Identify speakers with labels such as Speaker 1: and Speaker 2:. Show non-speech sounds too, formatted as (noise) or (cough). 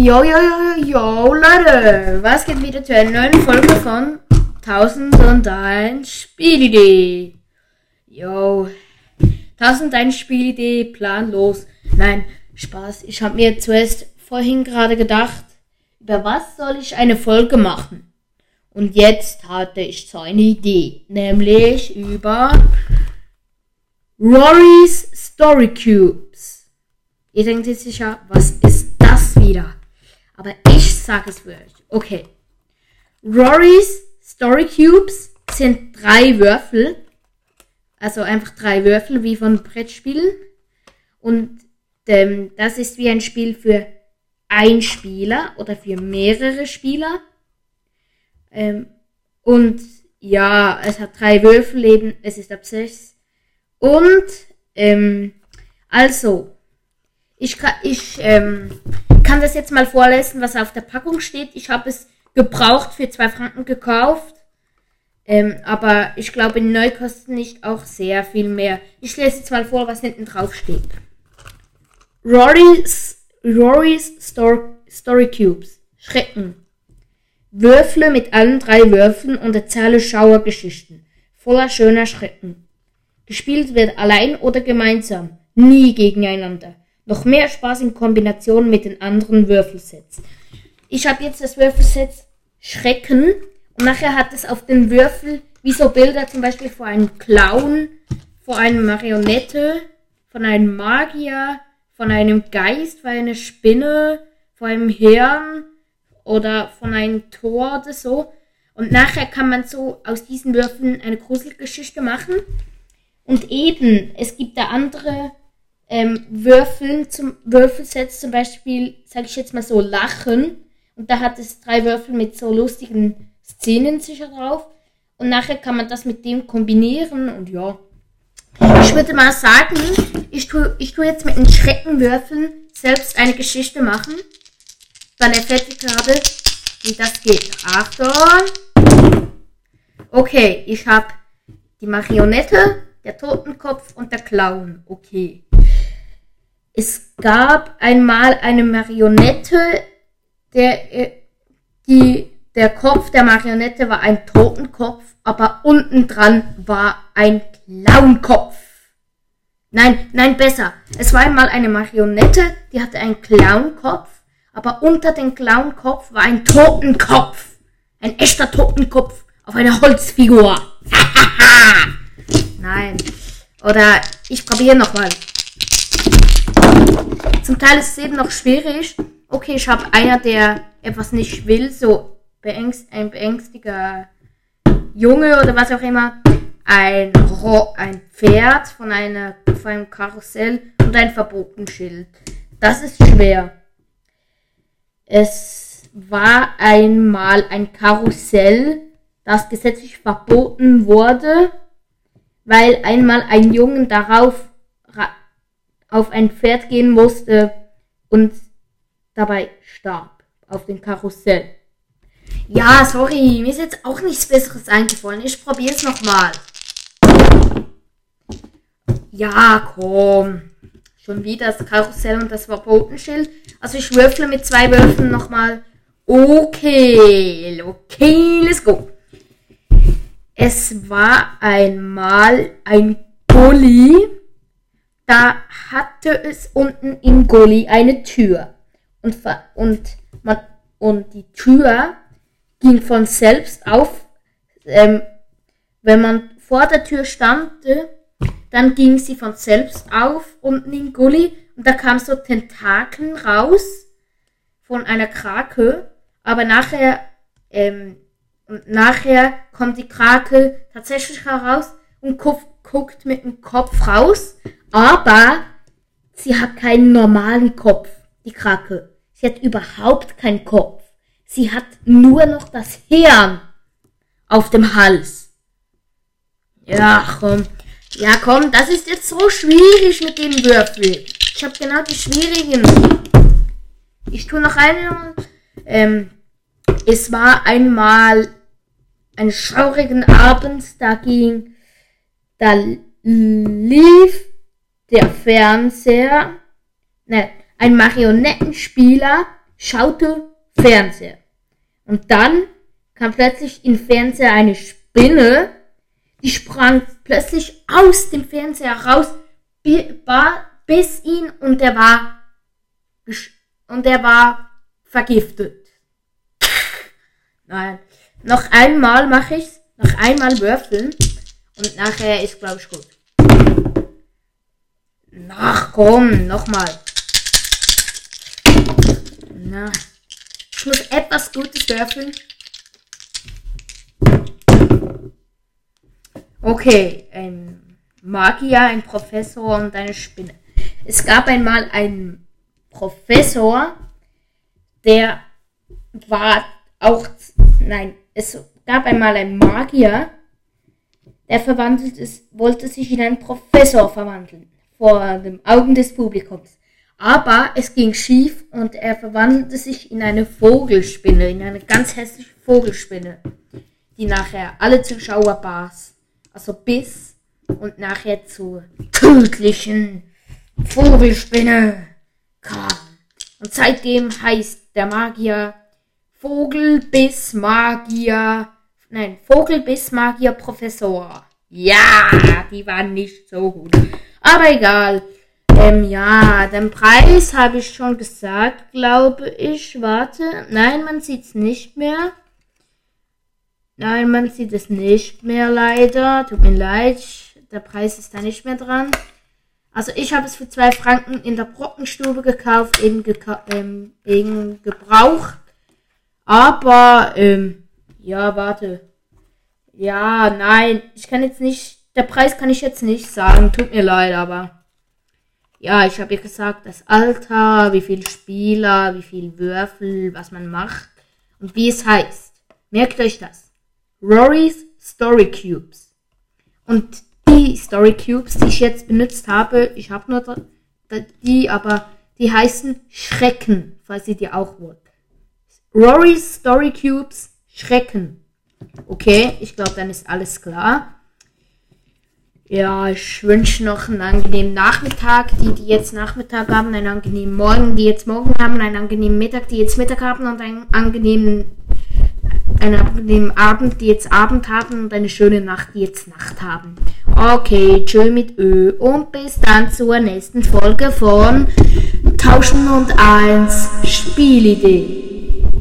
Speaker 1: Jo, jo, jo, jo, Leute, was geht wieder zu einer neuen Folge von 1001 Spielidee? Jo, 1001 Spielidee, planlos. Nein, Spaß. Ich habe mir zuerst vorhin gerade gedacht, über was soll ich eine Folge machen? Und jetzt hatte ich so eine Idee, nämlich über Rory's Story Cubes. Ihr denkt jetzt sicher, was ist das wieder? Aber ich sage es für euch. Okay. Rory's Story Cubes sind drei Würfel. Also einfach drei Würfel wie von Brettspielen. Und ähm, das ist wie ein Spiel für ein Spieler oder für mehrere Spieler. Ähm, und ja, es hat drei Würfel eben, es ist ab sechs. Und ähm, also, ich, kann, ich ähm, kann das jetzt mal vorlesen, was auf der Packung steht. Ich habe es gebraucht für zwei Franken gekauft. Ähm, aber ich glaube, neu kosten nicht auch sehr viel mehr. Ich lese jetzt mal vor, was hinten drauf steht. Rory's, Rory's Story, Story Cubes. Schrecken. Würfle mit allen drei Würfeln und erzähle Schauergeschichten. Voller schöner Schrecken. Gespielt wird allein oder gemeinsam. Nie gegeneinander. Noch mehr Spaß in Kombination mit den anderen Würfelsets. Ich habe jetzt das Würfelset Schrecken und nachher hat es auf den Würfel wie so Bilder zum Beispiel vor einem Clown, vor einer Marionette, von einem Magier, von einem Geist, von einer Spinne, von einem Hirn oder von einem Tor oder so. Und nachher kann man so aus diesen Würfeln eine Gruselgeschichte machen. Und eben, es gibt da andere ähm, Würfeln zum Würfelsets, zum Beispiel, sage ich jetzt mal so, Lachen. Und da hat es drei Würfel mit so lustigen Szenen sicher drauf. Und nachher kann man das mit dem kombinieren und ja. Ich würde mal sagen, ich tue, ich tue jetzt mit den Schreckenwürfeln selbst eine Geschichte machen. Dann erfährt ihr gerade, wie das geht. Achtung! Okay, ich habe die Marionette, der Totenkopf und der Clown. Okay. Es gab einmal eine Marionette, der, äh, die, der Kopf der Marionette war ein Totenkopf, aber unten dran war ein Clownkopf. Nein, nein, besser. Es war einmal eine Marionette, die hatte einen Clownkopf, aber unter dem Clownkopf war ein Totenkopf. Ein echter Totenkopf auf einer Holzfigur. (laughs) nein. Oder ich probiere nochmal. Zum Teil ist es eben noch schwierig. Okay, ich habe einer, der etwas nicht will, so beängst, ein beängstiger Junge oder was auch immer, ein, Ro ein Pferd von, einer, von einem Karussell und ein Verbotenschild. Das ist schwer. Es war einmal ein Karussell, das gesetzlich verboten wurde, weil einmal ein Jungen darauf auf ein Pferd gehen musste und dabei starb auf dem Karussell. Ja, sorry, mir ist jetzt auch nichts Besseres eingefallen. Ich probiere es nochmal. Ja, komm. Schon wieder das Karussell und das Verbotenschild. Also ich würfle mit zwei Würfeln nochmal. Okay, okay, let's go. Es war einmal ein Gully da hatte es unten im Gully eine Tür. Und, und, man, und die Tür ging von selbst auf. Ähm, wenn man vor der Tür stand, dann ging sie von selbst auf unten im Gully und da kam so Tentakeln raus von einer Krake. Aber nachher, ähm, und nachher kommt die Krake tatsächlich heraus und guckt mit dem Kopf raus aber sie hat keinen normalen Kopf, die Krake. Sie hat überhaupt keinen Kopf. Sie hat nur noch das Hirn auf dem Hals. Ja, komm. Ja, komm, das ist jetzt so schwierig mit dem Würfel. Ich habe genau die schwierigen. Ich tue noch eine. Ähm, es war einmal einen schaurigen Abend, da ging, da lief der Fernseher, ne, ein Marionettenspieler schaute Fernseher. Und dann kam plötzlich im Fernseher eine Spinne, die sprang plötzlich aus dem Fernseher raus, bis ihn und er war und er war vergiftet. Nein. Noch einmal mache ich's. Noch einmal würfeln. Und nachher ist, glaube ich, gut. Ach komm, nochmal. Na. Ich muss etwas Gutes würfeln. Okay, ein Magier, ein Professor und eine Spinne. Es gab einmal einen Professor, der war auch, nein, es gab einmal einen Magier, der verwandelt ist, wollte sich in einen Professor verwandeln, vor den Augen des Publikums. Aber es ging schief und er verwandelte sich in eine Vogelspinne, in eine ganz hässliche Vogelspinne, die nachher alle Zuschauer baß. Also bis und nachher zur tödlichen Vogelspinne kam. Und seitdem heißt der Magier Vogel bis Magier, nein, Vogel bis Magier Professor. Ja, die waren nicht so gut. Aber egal. Ähm, ja, den Preis habe ich schon gesagt, glaube ich. Warte. Nein, man sieht es nicht mehr. Nein, man sieht es nicht mehr leider. Tut mir leid. Der Preis ist da nicht mehr dran. Also ich habe es für zwei Franken in der Brockenstube gekauft, eben, geka ähm, eben Gebrauch. Aber, ähm, ja, warte. Ja, nein, ich kann jetzt nicht, der Preis kann ich jetzt nicht sagen, tut mir leid, aber ja, ich habe ja gesagt, das Alter, wie viel Spieler, wie viel Würfel, was man macht und wie es heißt. Merkt euch das. Rory's Story Cubes. Und die Story Cubes, die ich jetzt benutzt habe, ich habe nur die, aber die heißen Schrecken, falls ihr die auch wollt. Rory's Story Cubes Schrecken. Okay, ich glaube, dann ist alles klar. Ja, ich wünsche noch einen angenehmen Nachmittag, die, die jetzt Nachmittag haben, einen angenehmen Morgen, die jetzt Morgen haben, einen angenehmen Mittag, die jetzt Mittag haben und einen angenehmen, einen angenehmen Abend, die jetzt Abend haben und eine schöne Nacht, die jetzt Nacht haben. Okay, tschö mit Ö und bis dann zur nächsten Folge von 1001 Spielidee.